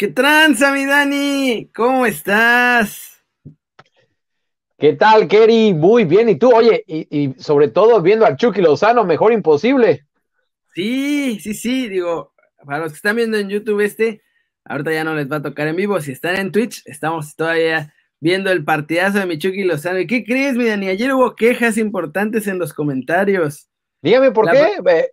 ¿Qué tranza, mi Dani? ¿Cómo estás? ¿Qué tal, Kerry? Muy bien. ¿Y tú? Oye, y, sobre todo viendo al Chucky Lozano, mejor imposible. Sí, sí, sí. Digo, para los que están viendo en YouTube este, ahorita ya no les va a tocar en vivo. Si están en Twitch, estamos todavía viendo el partidazo de mi Chucky Lozano. ¿Y qué crees, mi Dani? Ayer hubo quejas importantes en los comentarios. Dígame por qué.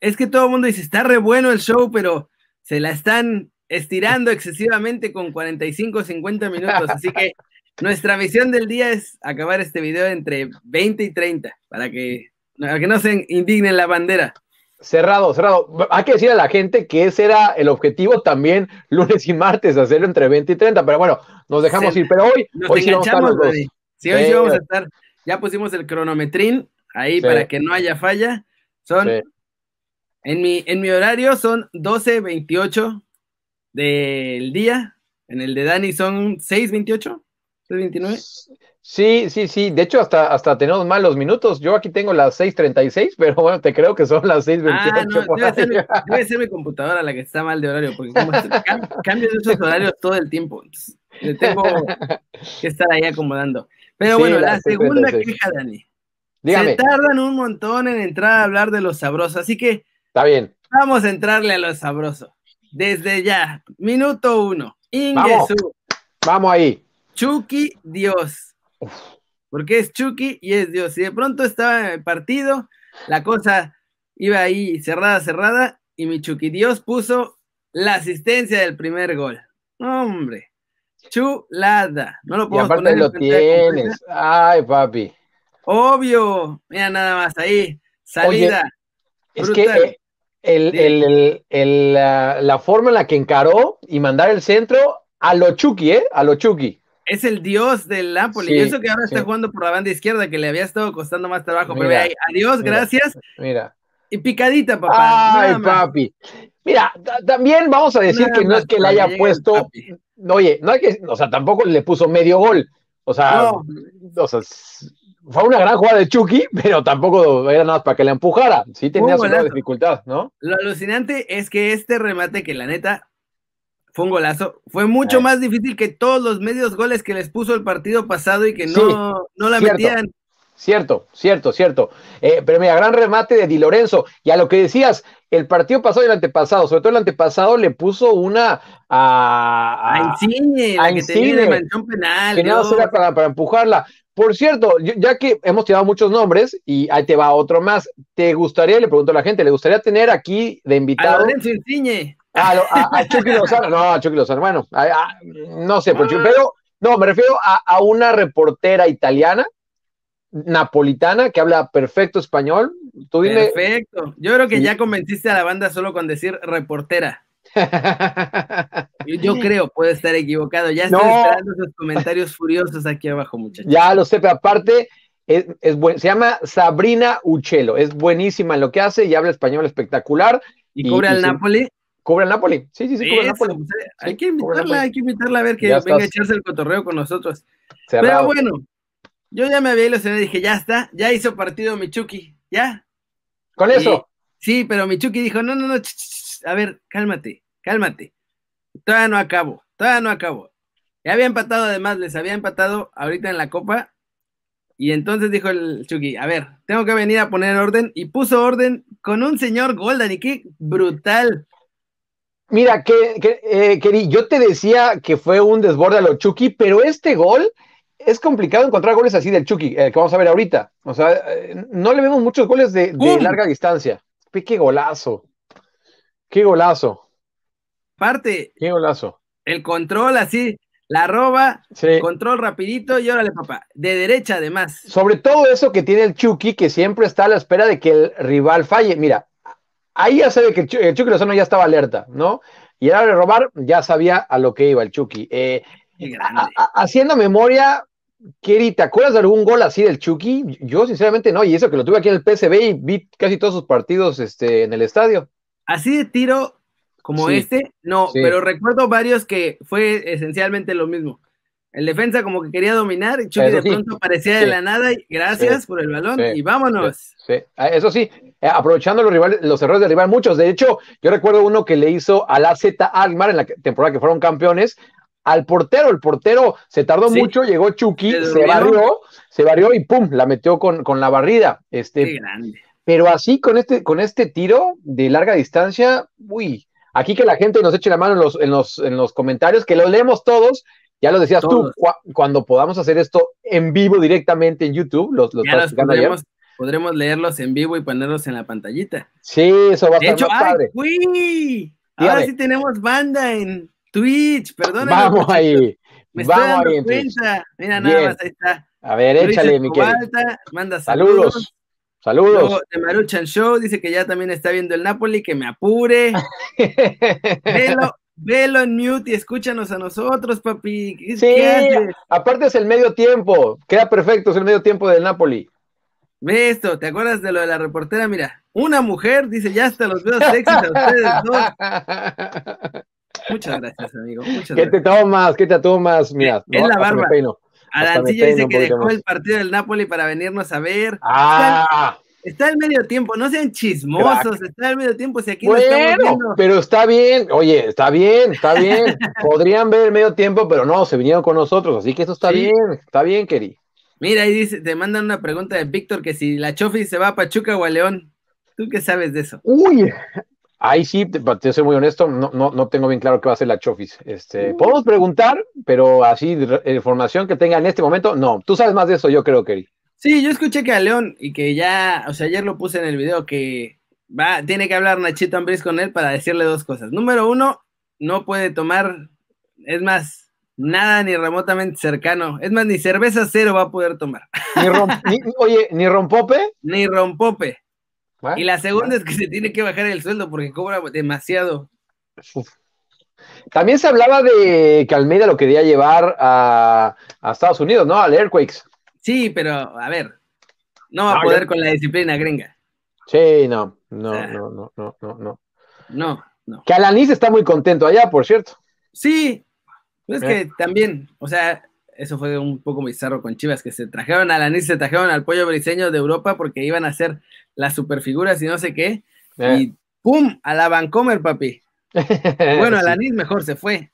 Es que todo el mundo dice, está re bueno el show, pero se la están estirando excesivamente con 45 50 minutos. Así que nuestra misión del día es acabar este video entre 20 y 30 para que, que no se indignen la bandera. Cerrado, cerrado. Hay que decir a la gente que ese era el objetivo también lunes y martes, hacerlo entre 20 y 30, pero bueno, nos dejamos ir. Pero hoy, hoy sí vamos a estar Sí, hoy sí vamos a estar. Ya pusimos el cronometrín ahí para que no haya falla. Son, en, mi, en mi horario son 12.28 del día. En el de Dani son 6.28, 6.29. Sí, sí, sí. De hecho, hasta, hasta tenemos malos minutos. Yo aquí tengo las 6.36, pero bueno, te creo que son las 6.28. Ah, no, debe, ser mi, debe, ser mi, computadora la que está mal de horario, porque como de esos horarios todo el tiempo. tengo que estar ahí acomodando. Pero bueno, la segunda queja, Dani. Se tardan un montón en entrar a hablar de lo sabroso, así que. Está bien. Vamos a entrarle a lo sabroso. Desde ya, minuto uno. Ingesu. Vamos, ahí. Chucky Dios. Porque es Chucky y es Dios. Y de pronto estaba en el partido, la cosa iba ahí cerrada, cerrada, y mi Chucky Dios puso la asistencia del primer gol. Hombre, chulada. No lo puedo y aparte lo tienes. Ay, papi. Obvio. Mira nada más ahí. Salida. es que eh, el, el, la, forma en la que encaró y mandar el centro a lo Chucky, ¿eh? A lo Chucky. Es el dios del Napoli. y eso que ahora está jugando por la banda izquierda, que le había estado costando más trabajo. pero ahí, adiós, gracias. Mira. Y picadita, papá. Ay, papi. Mira, también vamos a decir que no es que le haya puesto. Oye, no hay que. O sea, tampoco le puso medio gol. O sea, o sea fue una gran jugada de Chucky, pero tampoco era nada más para que la empujara. Sí tenía su dificultad, ¿no? Lo alucinante es que este remate, que la neta fue un golazo, fue mucho más difícil que todos los medios goles que les puso el partido pasado y que no, no la metían. Cierto, cierto, cierto. Eh, pero mira, gran remate de Di Lorenzo. Y a lo que decías, el partido pasado y el antepasado, sobre todo el antepasado, le puso una a. A, Insigne, la que tenía de penal. Que no era para, para empujarla. Por cierto, ya que hemos tirado muchos nombres y ahí te va otro más, ¿te gustaría, le pregunto a la gente, ¿le gustaría tener aquí de invitado? A Lorenzo Insigne. A, Chucky Lozano, no, a Chucky Lozano, bueno, no sé, pero no, me refiero a, una reportera italiana, napolitana, que habla perfecto español. Tú Perfecto. Yo creo que ya convenciste a la banda solo con decir reportera. Yo creo, puede estar equivocado. Ya estoy esperando esos comentarios furiosos aquí abajo, muchachos. Ya lo sé, pero aparte, es, se llama Sabrina Uchelo. Es buenísima en lo que hace y habla español espectacular. ¿Y, cubre al Napoli? Cubre al Napoli, sí, sí, sí, cubre al Napoli. Pues, eh, hay que invitarla, hay que invitarla a ver que venga a echarse el cotorreo con nosotros. Pero bueno, yo ya me había ilusionado y dije, ya está, ya hizo partido Michuki, ya. ¿Con eso? sí, pero Michuki dijo, no, no, no, a ver, cálmate, cálmate. Todavía no acabo, todavía no acabo. Ya había empatado, además, les había empatado ahorita en la copa. Y entonces dijo el Chucky, a ver, tengo que venir a poner orden. Y puso orden con un señor Golden, y qué brutal. Mira, que, que eh, yo te decía que fue un desborde a lo Chucky, pero este gol es complicado encontrar goles así del Chucky, eh, que vamos a ver ahorita. O sea, eh, no le vemos muchos goles de, de larga distancia. Qué golazo. Qué golazo. Parte. Qué golazo. El control así, la roba, control rapidito y órale, papá. De derecha, además. Sobre todo eso que tiene el Chucky, que siempre está a la espera de que el rival falle. Mira, ahí ya sabe que el Chucky Lozano ya estaba alerta, ¿no? Y era de robar, ya sabía a lo que iba el Chucky. Eh, haciendo memoria, Keri, ¿te acuerdas de algún gol así del Chucky? Yo sinceramente no, y eso que lo tuve aquí en el PSB y vi casi todos sus partidos este, en el estadio. Así de tiro como este, no, pero recuerdo varios que fue esencialmente lo mismo. El defensa como que quería dominar y Chucky de pronto aparecía de la nada y gracias por el balón y vámonos. Sí, ah, eso sí, eh, aprovechando los rivales, los errores del rival, muchos. De hecho, yo recuerdo uno que le hizo a la Z Almar en la temporada que fueron campeones, al portero. El portero se tardó mucho, llegó Chucky, se, barrió, se barrió y pum, la metió con, con la barrida. Este, Qué grande. Pero así con este, con este tiro de larga distancia, uy, aquí que la gente nos eche la mano en los, en los, en los comentarios, que lo leemos todos ya lo decías tú, cuando podamos hacer esto en vivo directamente en YouTube, los, los, podremos, podremos, leerlos en vivo y ponerlos en la pantallita. Sí, eso va a estar hecho, más padre. Uy, ahora sí tenemos banda en Twitch, perdón. Vamos ahí. Me Vamos estoy dando ahí cuenta. Mira, nada más, ahí está. A ver, échale, mi querido. Manda saludos. Saludos. Saludos. de Maruchan Show dice que ya también está viendo el Napoli, que me apure. Velo, Velo en mute y escúchanos a nosotros, papi. sí, aparte es el medio tiempo. Queda perfecto, es el medio tiempo del Napoli. Ve esto, ¿te acuerdas de lo de la reportera? Mira, una mujer dice, ya hasta los veo sexy a ustedes dos. Muchas gracias, amigo. Muchas ¿Qué te tomas? ¿Qué te tomas? Mira, es la barba. Adancillo dice que dejó el partido del Napoli para venirnos a ver. Ah. Está el medio tiempo, no sean chismosos, está el medio tiempo, si aquí bueno, estamos viendo. pero está bien, oye, está bien, está bien. Podrían ver el medio tiempo, pero no, se vinieron con nosotros, así que eso está bien, está bien, Keri. Mira, ahí dice, te mandan una pregunta de Víctor que si la Chofi se va a Pachuca o a León. ¿Tú qué sabes de eso? Uy, ahí sí, te, te soy muy honesto, no, no, no tengo bien claro qué va a hacer la Chofis. Este, podemos preguntar, pero así, información que tenga en este momento, no. Tú sabes más de eso, yo creo, Keri. Sí, yo escuché que a León y que ya, o sea, ayer lo puse en el video que va, tiene que hablar Nachito Ambriz con él para decirle dos cosas. Número uno, no puede tomar, es más, nada ni remotamente cercano. Es más, ni cerveza cero va a poder tomar. Ni oye, ni rompope. Ni rompope. Y la segunda es que se tiene que bajar el sueldo porque cobra demasiado. También se hablaba de que Almeida lo quería llevar a, a Estados Unidos, ¿no? Al Airquakes. Sí, pero a ver, no va a poder con la disciplina gringa. Sí, no, no, no, no, no, no, no. No, no. Que Alanis está muy contento allá, por cierto. Sí, es que eh. también, o sea, eso fue un poco bizarro con Chivas, que se trajeron a Alanis, se trajeron al pollo briseño de Europa porque iban a hacer las superfiguras y no sé qué, eh. y ¡pum! a la Vancomer, papi. bueno, Alanis mejor se fue.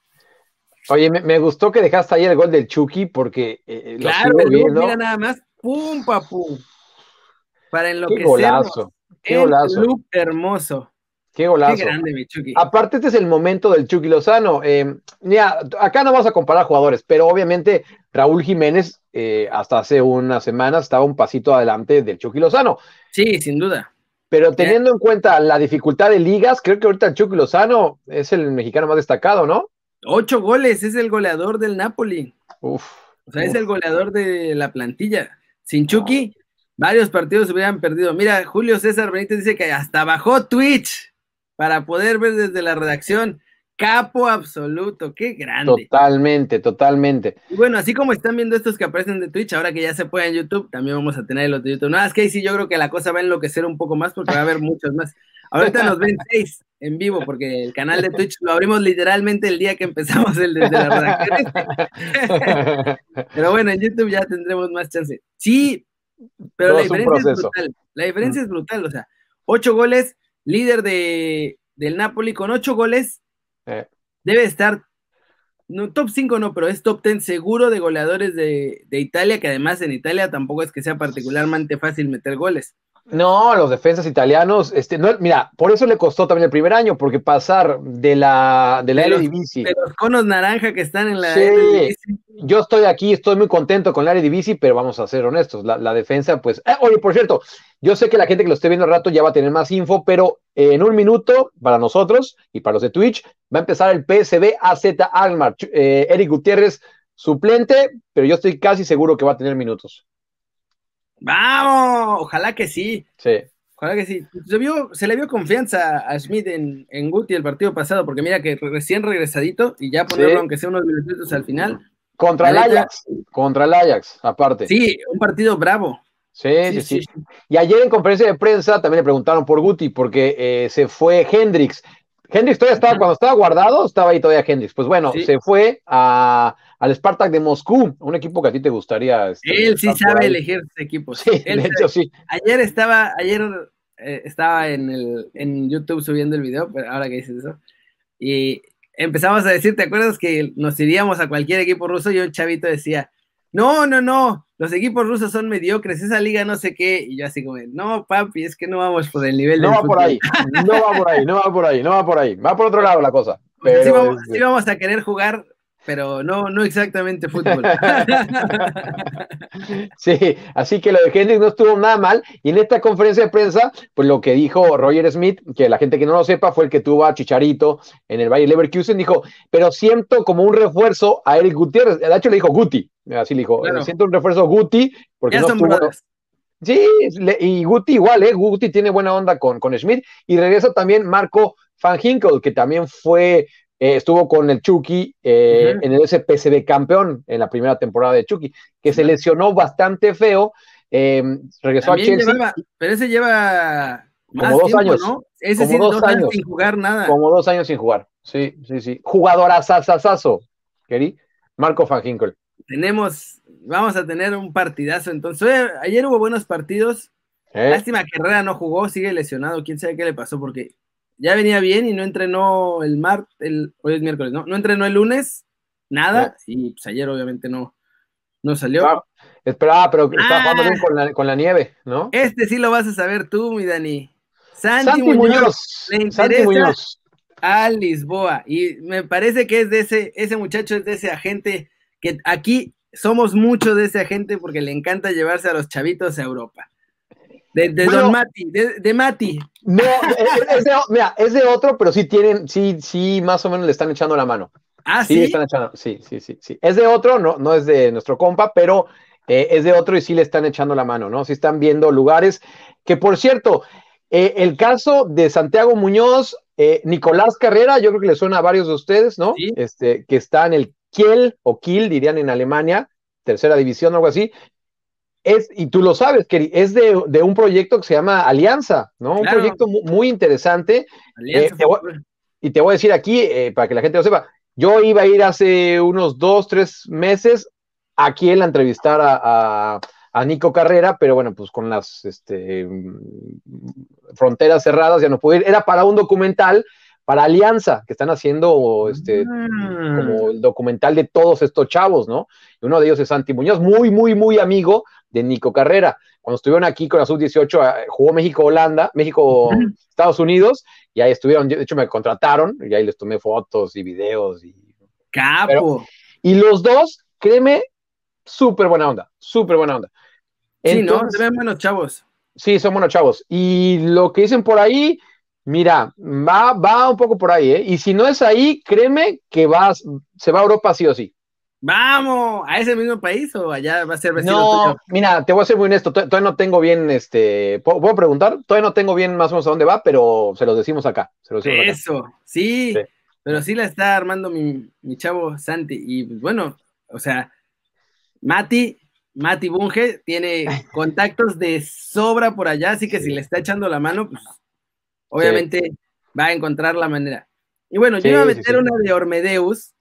Oye, me, gustó que dejaste ahí el gol del Chucky porque. Eh, claro, mira nada más. ¡Pum, papu! Para enloquecer. Qué golazo. Qué golazo. Look hermoso. Qué golazo. Qué grande, mi Chucky. Aparte, este es el momento del Chucky Lozano. Eh, mira, acá no vamos a comparar jugadores, pero obviamente Raúl Jiménez, eh, hasta hace unas semanas, estaba un pasito adelante del Chucky Lozano. Sí, sin duda. Pero teniendo en cuenta la dificultad de ligas, creo que ahorita el Chucky Lozano es el mexicano más destacado, ¿no? Ocho goles, es el goleador del Napoli. Uf, o sea, es el goleador de la plantilla. Sin Chucky, varios partidos se hubieran perdido. Mira, Julio César Benítez dice que hasta bajó Twitch para poder ver desde la redacción. Capo absoluto, qué grande. Totalmente, totalmente. Y bueno, así como están viendo estos que aparecen de Twitch, ahora que ya se puede en YouTube, también vamos a tener los de YouTube. Nada, es que ahí sí yo creo que la cosa va a enloquecer un poco más porque va a haber muchos más. Ahorita nos ven seis en vivo porque el canal de Twitch lo abrimos literalmente el día que empezamos el desde la redacción. pero bueno, en YouTube ya tendremos más chance. Sí, pero la diferencia es brutal. La diferencia es brutal, o sea, ocho goles, líder de, del Napoli con ocho goles, eh. debe estar, no top 5 no, pero es top 10 seguro de goleadores de, de Italia, que además en Italia tampoco es que sea particularmente fácil meter goles. No, los defensas italianos, este, no, mira, por eso le costó también el primer año, porque pasar de la de la de Eredivisie. De los conos naranja que están en la sí, Yo estoy aquí, estoy muy contento con la Eredivisie, pero vamos a ser honestos, la, defensa, pues, eh, oye, por cierto, yo sé que la gente que lo esté viendo al rato ya va a tener más info, pero en un minuto, para nosotros y para los de Twitch, va a empezar el PSB AZ Almar. Eh, Eric Gutiérrez, suplente, pero yo estoy casi seguro que va a tener minutos. Vamos, ojalá que sí. Sí. Ojalá que sí. Se, vio, se le vio confianza a Smith en, en Guti el partido pasado, porque mira que recién regresadito y ya ponerlo, aunque sea unos minutos al final. Contra el Ajax, contra el Ajax, aparte. Sí, un partido bravo. Sí sí, sí, Y ayer en conferencia de prensa también le preguntaron por Guti, porque eh, se fue Hendrix. Hendrix todavía estaba, cuando estaba guardado, estaba ahí todavía Hendrix. Pues bueno, se fue a, al Spartak de Moscú, un equipo que a ti te gustaría. Este, Él sí sabe elegir ese equipo. Sí, de hecho sí. Ayer estaba, ayer eh, estaba en, el, en YouTube subiendo el video, pero ahora que dices eso, y empezamos a decir, ¿te acuerdas que nos iríamos a cualquier equipo ruso? Y un chavito decía, no, no, no, los equipos rusos son mediocres, esa liga no sé qué, y yo así como, no, papi, es que no vamos por el nivel No va por ahí, no va por ahí, no va por ahí, no va por ahí, va por otro lado la cosa. Pero, sí, vamos, sí vamos a querer jugar pero no, no exactamente fútbol. sí, así que lo de Hendrix no estuvo nada mal. Y en esta conferencia de prensa, pues lo que dijo Roger Smith, que la gente que no lo sepa, fue el que tuvo a Chicharito en el Bayer Leverkusen, dijo, pero siento como un refuerzo a Eric Gutiérrez. De hecho, le dijo Guti, así le dijo, siento un refuerzo a Guti, porque no estuvo... Sí, y Guti igual, ¿eh? Guti tiene buena onda con, con Schmidt. Y regresa también Marco Van Hinkel, que también fue eh, estuvo con el Chucky eh, en el SPCB campeón en la primera temporada de Chucky, que se lesionó bastante feo. Eh, regresó a Chelsea. pero ese lleva como dos años. ¿no? Ese sí, dos, años, sin jugar nada. Como dos años sin jugar. Sí, sí, sí. Jugadorazazazazo, querí. Marco Van Tenemos, vamos a tener un partidazo. Entonces, ayer hubo buenos partidos. Lástima que Herrera no jugó, sigue lesionado. Quién sabe qué le pasó, porque ya venía bien y no entrenó el martes, el, hoy es miércoles, ¿no? No entrenó el lunes, nada, y pues ayer obviamente no, no salió. Ah, esperaba, pero estaba jugando bien ah. con la, nieve, ¿no? Este sí lo vas a saber tú, mi Dani. Santi, Muñoz, le interesa a Lisboa, y me parece que es de ese, ese muchacho es de ese agente, que aquí somos muchos de ese agente porque le encanta llevarse a los chavitos a Europa. De, Don Mati, de, Mati. No, es de, mira, es de otro, pero sí tienen, sí, sí, más o menos le están echando la mano. Ah, sí. están echando, sí, sí, sí, sí. Es de otro, no, no es de nuestro compa, pero eh, es de otro y sí le están echando la mano, ¿no? Sí están viendo lugares que, por cierto, eh, el caso de Santiago Muñoz, eh, Nicolás Carrera, yo creo que le suena a varios de ustedes, ¿no? Este, que está en el Kiel o Kiel, dirían en Alemania, tercera división o algo así, es, y tú lo sabes, que es de, un proyecto que se llama Alianza, ¿no? Un proyecto muy, interesante. Eh, y te voy a decir aquí, eh, para que la gente lo sepa, yo iba a ir hace unos dos, tres meses aquí en la entrevistar a, Nico Carrera, pero bueno, pues con las este, fronteras cerradas ya no pude ir. Era para un documental para Alianza, que están haciendo este, mm. como el documental de todos estos chavos, ¿no? Y uno de ellos es Santi Muñoz, muy, muy, muy amigo de Nico Carrera. Cuando estuvieron aquí con la sub-18, eh, jugó México-Holanda, México-Estados Unidos, y ahí estuvieron, de hecho me contrataron, y ahí les tomé fotos y videos. Y, Capo. y los dos, créeme, súper buena onda, súper buena onda. Sí, ¿no? Se ven buenos chavos. Sí, son buenos chavos. Y lo que dicen por ahí, mira, va, va un poco por ahí, ¿eh? Y si no es ahí, créeme que vas, se va a Europa sí o sí. Vamos, ¿a ese mismo país o allá va a ser vecino No, mira, te voy a ser muy honesto, todavía no tengo bien, este, ¿puedo preguntar? Todavía no tengo bien más o menos a dónde va, pero se lo decimos acá. Eso, Sí, pero sí la está armando mi, chavo Santi. Y pues, bueno, o sea, Mati, Mati Bunge tiene contactos de sobra por allá, así que si le está echando la mano, pues obviamente va a encontrar la manera. Y bueno, yo iba a meter una de Ormedeus,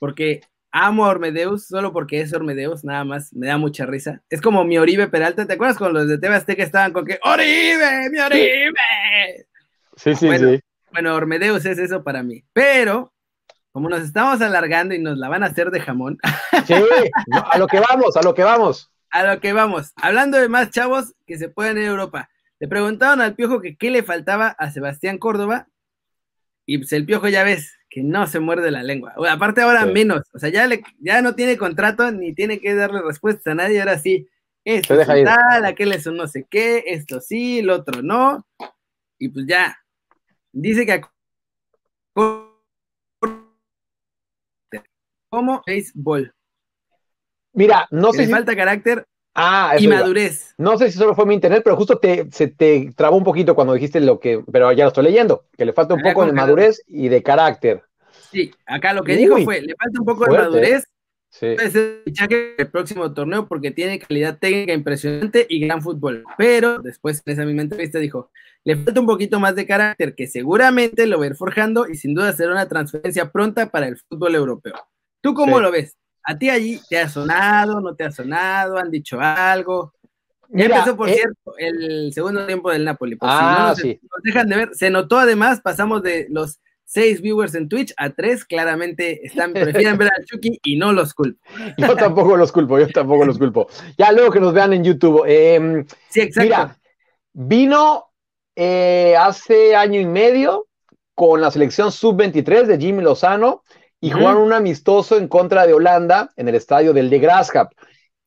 porque Amo a Ormedeus solo porque es Ormedeus, nada más, me da mucha risa. Es como mi Oribe Peralta, ¿te acuerdas con los de TV que estaban con que ¡Oribe, mi Oribe! Sí, sí, bueno, sí. Bueno, Ormedeus es eso para mí. Pero, como nos estamos alargando y nos la van a hacer de jamón. Sí, a lo que vamos, a lo que vamos. A lo que vamos. Hablando de más chavos que se pueden ir a Europa. Le preguntaron al Piojo que qué le faltaba a Sebastián Córdoba. Y pues el Piojo ya ves, que no se muerde la lengua. aparte ahora menos, o sea, ya, le, ya no tiene contrato ni tiene que darle respuesta a nadie, ahora sí, esto es tal, aquel es un no sé qué, esto sí, el otro no, y pues ya, dice que como béisbol. Mira, no sé si... falta carácter ah, y madurez. No sé si solo fue mi internet, pero justo te, se te trabó un poquito cuando dijiste lo que, pero ya lo estoy leyendo, que le falta un poco de madurez y de carácter. Sí, acá lo que dijo fue, le falta un poco de madurez Sí. Puede ser fichaje el próximo torneo porque tiene calidad técnica impresionante y gran fútbol. Pero después en esa misma entrevista dijo, le falta un poquito más de carácter que seguramente lo ir forjando y sin duda será una transferencia pronta para el fútbol europeo. ¿Tú cómo lo ves? ¿A ti allí te ha sonado, no te ha sonado, han dicho algo? Ya empezó, por eh, cierto, el segundo tiempo del Napoli. ah, sí. nos dejan de ver. Se notó además, pasamos de los seis viewers en Twitch a tres, claramente están, prefieren ver a Chucky y no los culpo. Yo tampoco los culpo, yo tampoco los culpo. Ya luego que nos vean en YouTube. Em, sí, exacto. Mira, vino eh, hace año y medio con la selección sub-23 de Jimmy Lozano y jugaron un amistoso en contra de Holanda en el estadio del de Graafschap.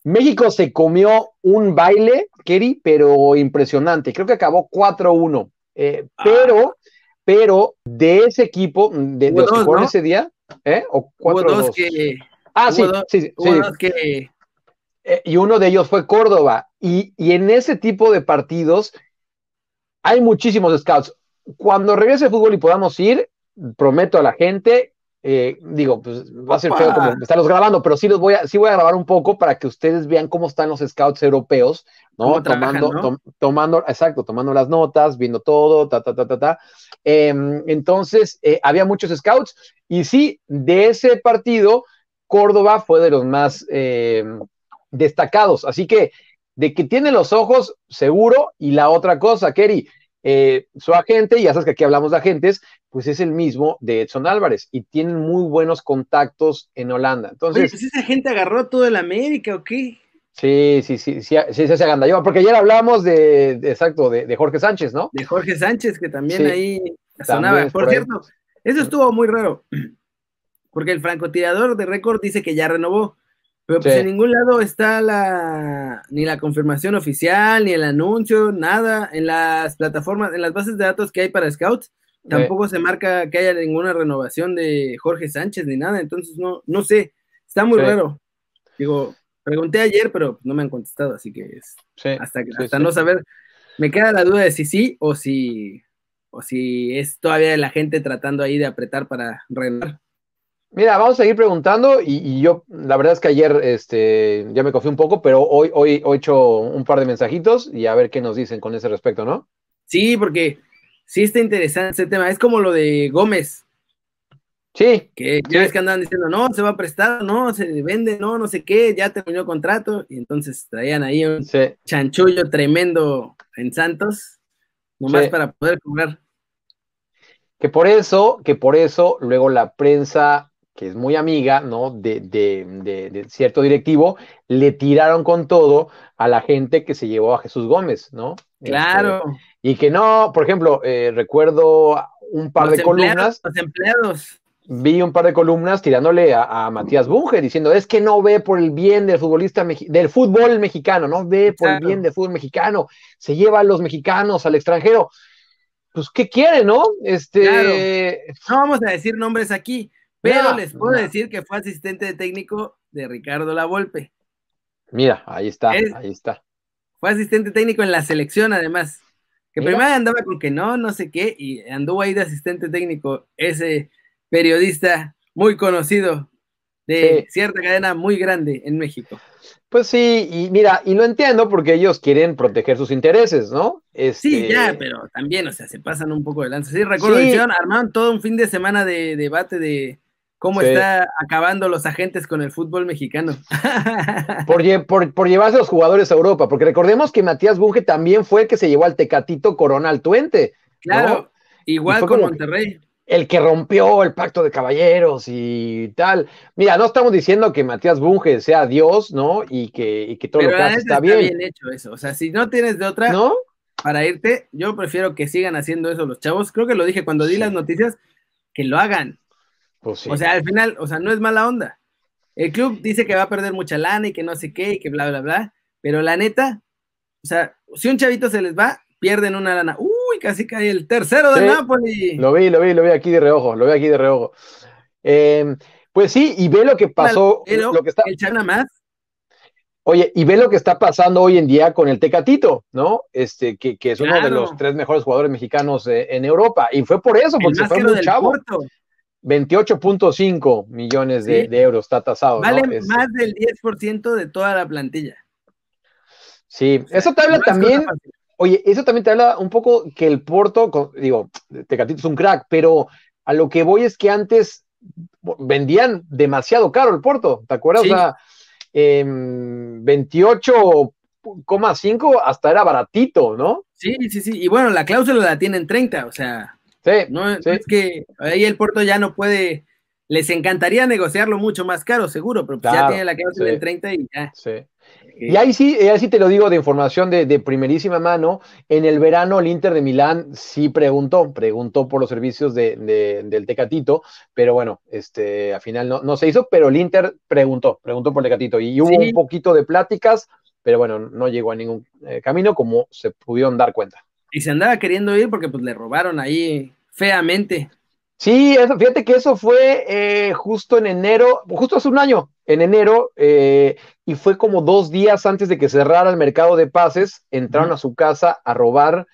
México se comió un baile, Kerry, pero impresionante. Creo que acabó 4-1. Eh, ah. Pero pero de ese equipo, de, los que jugaron ese día, ¿eh? O cuatro dos que. Ah, sí, sí, sí. Eh, y uno de ellos fue Córdoba. Y, y, en ese tipo de partidos hay muchísimos scouts. Cuando regrese el fútbol y podamos ir, prometo a la gente eh, digo, pues va a ser feo como estarlos grabando, pero sí los voy a, sí voy a grabar un poco para que ustedes vean cómo están los scouts europeos, ¿no? Tomando, tomando, exacto, tomando las notas, viendo todo, ta, ta, ta, ta, ta. Em, entonces, eh, había muchos scouts, y sí, de ese partido, Córdoba fue de los más em, destacados. Así que, de que tiene los ojos, seguro, y la otra cosa, Kerry, eh, su agente, ya sabes que aquí hablamos de agentes, pues es el mismo de Edson Álvarez y tienen muy buenos contactos en Holanda. Entonces, pues esa gente agarró todo el América o qué? Sí, sí, sí, sí, sí, se agandalló, porque ayer hablamos de, exacto, de, Jorge Sánchez, ¿no? De Jorge Sánchez, que también ahí sonaba. por, cierto, eso estuvo muy raro, porque el francotirador de récord dice que ya renovó, pero pues en ningún lado está la ni la confirmación oficial, ni el anuncio, nada. En las plataformas, en las bases de datos que hay para Scouts, tampoco se marca que haya ninguna renovación de Jorge Sánchez ni nada. Entonces no, no sé, está muy raro. Digo, pregunté ayer, pero no me han contestado, así que es, hasta, hasta no saber, me queda la duda de si sí o si o si es todavía la gente tratando ahí de apretar para renovar. Mira, vamos a seguir preguntando y, yo, la verdad es que ayer este, ya me confí un poco, pero hoy, hoy, he hecho un par de mensajitos y a ver qué nos dicen con ese respecto, ¿no? Sí, porque sí está interesante ese tema. Es como lo de Gómez. Sí. Que ya ves que andaban diciendo, no, se va a prestar, no, se vende, no, no sé qué, ya terminó el contrato. Y entonces traían ahí un chanchullo tremendo en Santos, nomás para poder cobrar. Que por eso, que por eso luego la prensa que es muy amiga, ¿no? De, de, cierto directivo, le tiraron con todo a la gente que se llevó a Jesús Gómez, ¿no? Claro. Este, y que no, por ejemplo, eh, recuerdo un par de columnas. Los empleados. Vi un par de columnas tirándole a, Matías Bunge, diciendo, es que no ve por el bien del futbolista, del fútbol mexicano, no ve por el bien del fútbol mexicano, se lleva a los mexicanos al extranjero. Pues, ¿qué quiere, no? Este. No vamos a decir nombres aquí, pero les puedo decir que fue asistente técnico de Ricardo Lavolpe. Mira, ahí está, ahí está. Fue asistente técnico en la selección, además. Que primero andaba con que no, no sé qué, y anduvo ahí de asistente técnico ese periodista muy conocido de cierta cadena muy grande en México. Pues sí, y mira, y lo entiendo porque ellos quieren proteger sus intereses, ¿no? Sí, ya, este pero también, o sea, se pasan un poco de lanza. Sí, recuerdo, que armaron todo un fin de semana de debate de cómo está acabando los agentes con el fútbol mexicano. Por, por, llevarse a los jugadores a Europa, porque recordemos que Matías Bunge también fue el que se llevó al Tecatito Corona al Tuente. Claro, igual con Monterrey. El que rompió el pacto de caballeros y tal. Mira, no estamos diciendo que Matías Bunge sea Dios, ¿no? Y que, todo lo que hace está, bien. bien hecho eso. O sea, si no tienes de otra ¿No? para irte, yo prefiero que sigan haciendo eso los chavos. Creo que lo dije cuando di las noticias, que lo hagan. Pues o sea, al final, o sea, no es mala onda. El club dice que va a perder mucha lana y que no sé qué y que bla, bla, bla. Pero la neta, o sea, si un chavito se les va, pierden una lana. Uy, casi cae el tercero de Napoli. Lo vi, lo vi, lo vi aquí de reojo, lo vi aquí de reojo. Em, pues sí, y ve lo que pasó. lo que está... El Chana más. Oye, y ve lo que está pasando hoy en día con el Tecatito, ¿no? Este, que, es uno de los tres mejores jugadores mexicanos eh, en Europa. Y fue por eso, porque fue muy chavo. 28.5 millones de, euros está tasado. Vale más del 10% de toda la plantilla. Sí, eso te habla también, oye, eso también te habla un poco que el Porto, digo, Tecatito es un crack, pero a lo que voy es que antes vendían demasiado caro el Porto, ¿te acuerdas? O sea, 28,5 em, hasta era baratito, ¿no? Sí, sí, sí. Y bueno, la cláusula la tienen 30, o sea, no, es que ahí el Porto ya no puede, les encantaría negociarlo mucho más caro, seguro, pero pues ya tiene la cláusula en 30 y ya. Sí. Y ahí sí, ahí sí te lo digo de información de, primerísima mano. En el verano, el Inter de Milán sí preguntó, preguntó por los servicios de, del Tecatito, pero bueno, este, al final no, no, se hizo, pero el Inter preguntó, preguntó por el Tecatito. Y hubo un poquito de pláticas, pero bueno, no llegó a ningún eh, camino como se pudieron dar cuenta. Y se andaba queriendo ir porque pues le robaron ahí feamente. Sí, eso, fíjate que eso fue eh, justo en enero, justo hace un año, en enero, eh, y fue como dos días antes de que cerrara el mercado de pases, entraron a su casa a robar,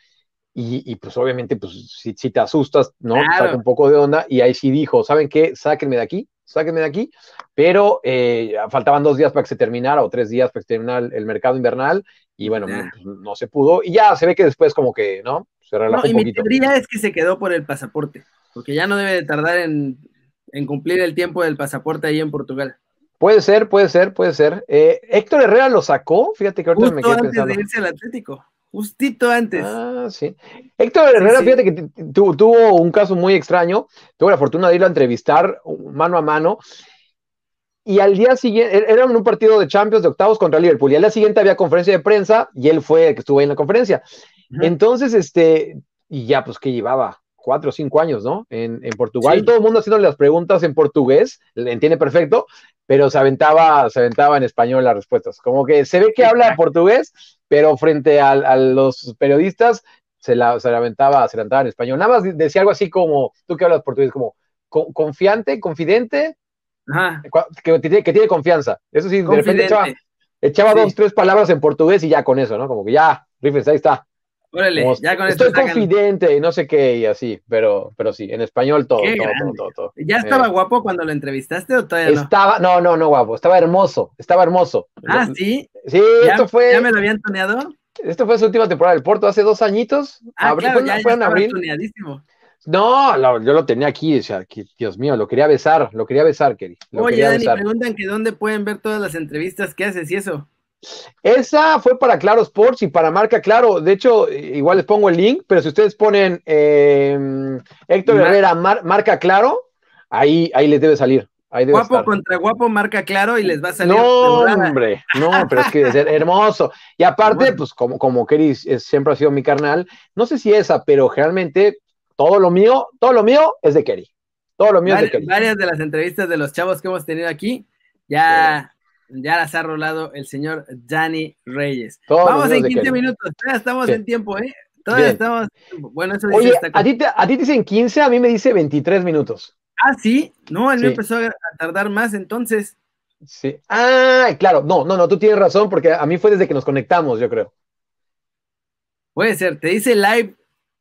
y, pues obviamente, pues si, te asustas, ¿no? Saca un poco de onda, y ahí sí dijo, ¿saben qué? Sáquenme de aquí, sáquenme de aquí, pero eh, faltaban dos días para que se terminara, o tres días para que se terminara el, mercado invernal, y bueno, no, se pudo, y ya se ve que después como que, ¿no? Se relajó y Mi teoría es que se quedó por el pasaporte porque ya no debe de tardar en, cumplir el tiempo del pasaporte ahí en Portugal. Puede ser, puede ser, puede ser. Eh, Héctor Herrera lo sacó, fíjate que ahorita me quedé antes de irse al Atlético, justito antes. Ah, sí. Héctor Herrera, fíjate que tuvo un caso muy extraño, tuvo la fortuna de ir a entrevistar mano a mano, y al día siguiente, era un partido de Champions de octavos contra Liverpool, y al día siguiente había conferencia de prensa, y él fue el que estuvo ahí en la conferencia. Entonces, este, y ya, pues, ¿qué llevaba? cuatro o cinco años, ¿no? En, Portugal, todo el mundo haciendo las preguntas en portugués, le entiende perfecto, pero se aventaba, se aventaba en español las respuestas. Como que se ve que habla portugués, pero frente a, los periodistas se la, se aventaba, se aventaba en español. Nada más decía algo así como, tú que hablas portugués, como confiante, confidente, Que, tiene, confianza. Eso sí, de repente echaba, dos, tres palabras en portugués y ya con eso, ¿no? Como que ya, Rifles, ahí está. Órale, ya con Estoy confidente y no sé qué y así, pero, pero sí, en español todo, todo, todo, ¿Ya estaba eh, guapo cuando lo entrevistaste o todavía no? Estaba, no, no, no guapo, estaba hermoso, estaba hermoso. Ah, sí. Sí, esto fue. ¿Ya me lo habían toneado? Esto fue su última temporada del Porto hace dos añitos. Ah, claro, ya, fue en abril. No, yo lo tenía aquí, o sea, Dios mío, lo quería besar, lo quería besar, Kerry. Oye, Dani, preguntan que dónde pueden ver todas las entrevistas que haces y eso. Esa fue para Claro Sports y para Marca Claro. De hecho, igual les pongo el link, pero si ustedes ponen em, Héctor Herrera Marca Claro, ahí, ahí les debe salir. guapo contra guapo, marca claro y les va a salir. No, hombre, no, pero es que es hermoso. Y aparte, pues como, como Keris siempre ha sido mi carnal, no sé si esa, pero generalmente todo lo mío, todo lo mío es de Kerry. Todo lo mío es de Kerry. Varias de las entrevistas de los chavos que hemos tenido aquí, ya ya las ha rolado el señor Dani Reyes. Vamos en 15 minutos, todavía estamos en tiempo, ¿eh? Todavía estamos. Bueno, eso Oye, a ti, te, a ti dicen 15, a mí me dice 23 minutos. Ah, sí, no, él me empezó a tardar más entonces. Sí. Ah, claro, no, no, no, tú tienes razón, porque a mí fue desde que nos conectamos, yo creo. Puede ser, ¿te dice live,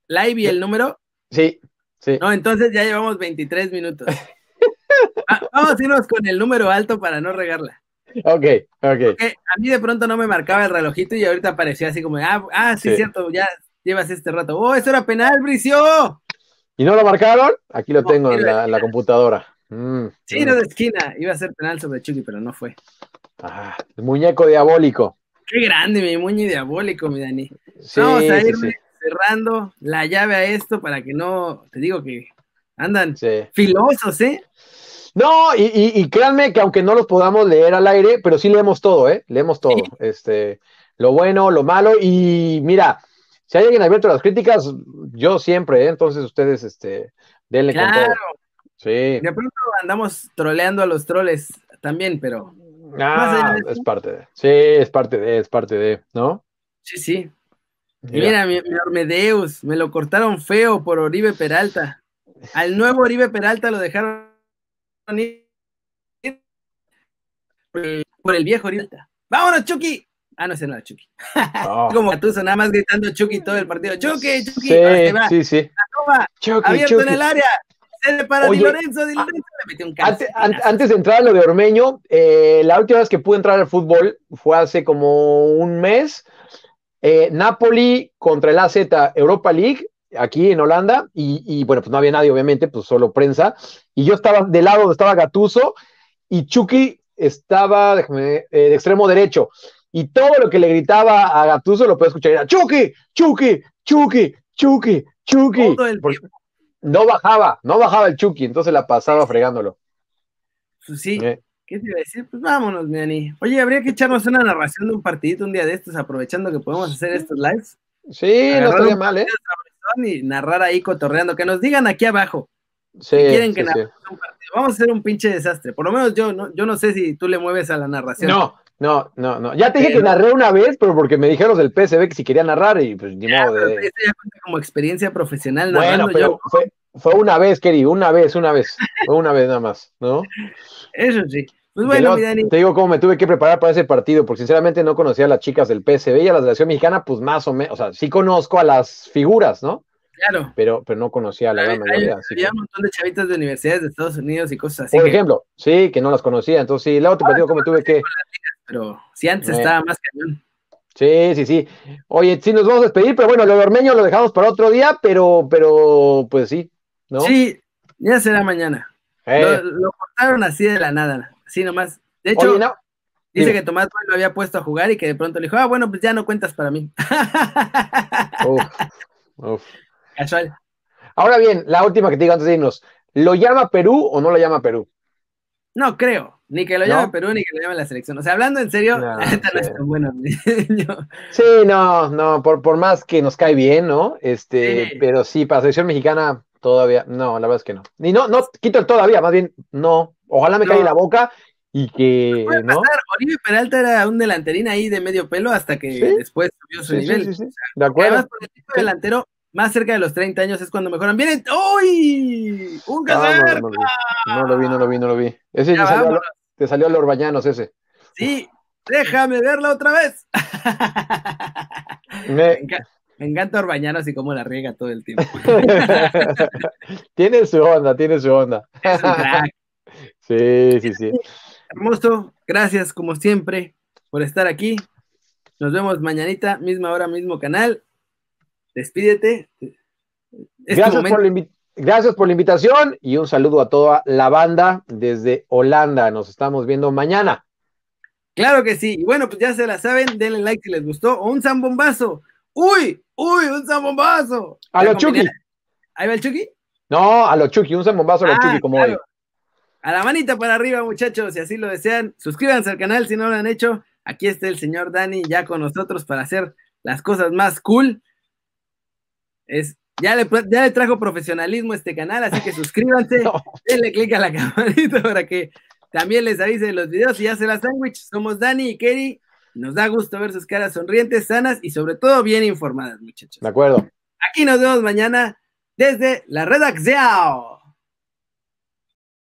live y el número? Sí, sí. No, entonces ya llevamos 23 minutos. Ah, vamos a irnos con el número alto para no regarla. Ok, ok. a mí de pronto no me marcaba el relojito y ahorita aparecía así como, ah, ah sí, cierto, ya llevas este rato. ¡Oh, eso era penal, Bricio! ¿Y no lo marcaron? Aquí lo tengo en, la, computadora. Mm, sí, no de esquina. Iba a ser penal sobre Chucky, pero no fue. Ah, el muñeco diabólico. Qué grande, mi muñeco diabólico, mi Dani. Vamos a ir cerrando la llave a esto para que no, te digo que andan filosos, ¿eh? No, y, créanme que aunque no los podamos leer al aire, pero sí leemos todo, ¿eh? Leemos todo. Este, lo bueno, lo malo. Y mira, si hay alguien abierto a las críticas, yo siempre, ¿eh? Entonces ustedes, este, denle con todo. Sí. De pronto andamos troleando a los troles también, pero. Ah, es parte de. Sí, es parte de, es parte de, ¿no? Sí, sí. Mira, mi, mi Ormedeus, me lo cortaron feo por Oribe Peralta. Al nuevo Oribe Peralta lo dejaron por el viejo ahorita. ¡Vámonos, Chucky! Ah, no, ese no era Chucky. Como tú nada más gritando Chucky todo el partido. ¡Chucky, Chucky! Sí, sí, sí. La toma, abierto en el área. para Oye, Di Lorenzo, Di a- Lorenzo le metió un Antes, antes de entrar a lo de Ormeño, eh, la última vez que pude entrar al fútbol fue hace como un mes. Eh, Napoli contra el AZ Europa League, aquí en Holanda, y, y, bueno, pues no había nadie, obviamente, pues solo prensa. Y yo estaba del lado donde estaba Gatuso y Chucky estaba, déjame, eh, de extremo derecho. Y todo lo que le gritaba a Gatuso lo puedo escuchar. Era Chucky, Chucky, Chucky, Chucky, Chucky. No bajaba, no bajaba el Chucky, entonces la pasaba fregándolo. Pues sí, Eh, ¿qué te iba a decir? Pues vámonos, mi Ani. Oye, habría que echarnos una narración de un partidito un día de estos, aprovechando que podemos hacer estos lives. Sí, no estaría mal, ¿eh? Y narrar ahí cotorreando. Que nos digan aquí abajo. Sí, si quieren que sí, un partido. Vamos a hacer un pinche desastre. Por lo menos yo no, yo no sé si tú le mueves a la narración. No, no, no, no. Ya te dije Pero- que narré una vez, pero porque me dijeron del PSV que si quería narrar y pues ni Ya, modo de... eso ya cuenta como experiencia profesional Bueno, narrando pero yo. fue, fue una vez, Keri, una vez, una vez. Fue una vez nada más, ¿no? Eso sí. Pues Y bueno, luego mi Dani. Te digo cómo me tuve que preparar para ese partido, porque sinceramente no conocía a las chicas del PSV y a la selección mexicana, pues más o menos, o sea, sí conozco a las figuras, ¿no? Claro. Pero, pero no conocía a la gran mayoría. que- había un montón de chavitas de universidades de Estados Unidos y cosas así. Por que- ejemplo, sí, que no las conocía, entonces sí, luego te platico cómo tuve que... pero si antes Eh. estaba más cañón. Sí, sí, sí. Oye, sí nos vamos a despedir, pero bueno, lo de Ormeño lo dejamos para otro día, pero, pero, pues sí, ¿no? Sí, ya será mañana. Eh, Lo, lo cortaron así de la nada, así nomás. De hecho, oye, no, dice dime. que Tomás lo había puesto a jugar y que de pronto le dijo, ah, bueno, pues ya no cuentas para mí. uf, uf. Casual. Ahora bien, la última que te digo antes de irnos, ¿lo llama Perú o no lo llama Perú? No creo, ni que lo ¿No? llame Perú ni que lo llame la selección. O sea, hablando en serio, No, la neta no sí. es tan bueno. Sí, no, no, por, por más que nos cae bien, ¿no? Este, Sí. pero sí, para selección mexicana todavía, no, la verdad es que no. Ni no, no, quito el todavía, más bien, no. Ojalá me No. calle la boca y que, Puede ¿no? pasar, Oribe Peralta era un delanterín ahí de medio pelo hasta que Sí. después subió su Sí, sí, nivel. sí, de acuerdo. Además, por el tipo de delantero, más cerca de los 30 años es cuando mejoran. ¡Viene! ¡Uy! ¡Un no, no, lo vi, no lo vi, no lo vi. Ese Ya te salió, a te salió a los Orbañanos ese. Sí, déjame verla otra vez. Me, Me- enca- me encanta Orbañanos y cómo la riega todo el tiempo. tiene su onda, tiene su onda. Es un crack. Sí, sí, sí. Hermoso, gracias como siempre por estar aquí. Nos vemos mañanita, misma hora, mismo canal. Despídete. Es tu Gracias por, la invi- gracias por la invitación y un saludo a toda la banda desde Holanda. Nos estamos viendo mañana. Claro que sí. Y bueno, pues ya se la saben, denle like si les gustó. O un zambombazo. ¡Uy! ¡Uy! ¡Un zambombazo! A lo Chucky. ¿Ahí va el Chucky? No, a los Chucky, un zambombazo a los Ah, Chucky como claro. hoy. A la manita para arriba, muchachos, si así lo desean. Suscríbanse al canal si no lo han hecho. Aquí está el señor Dani ya con nosotros para hacer las cosas más cool. Es, ya, le, ya le trajo profesionalismo a este canal, así que suscríbanse, No. denle click a la campanita para que también les avise de los videos y hace la sándwich. Somos Dani y Kerry. Nos da gusto ver sus caras sonrientes, sanas y sobre todo bien informadas, muchachos. De acuerdo. Aquí nos vemos mañana desde la redacción.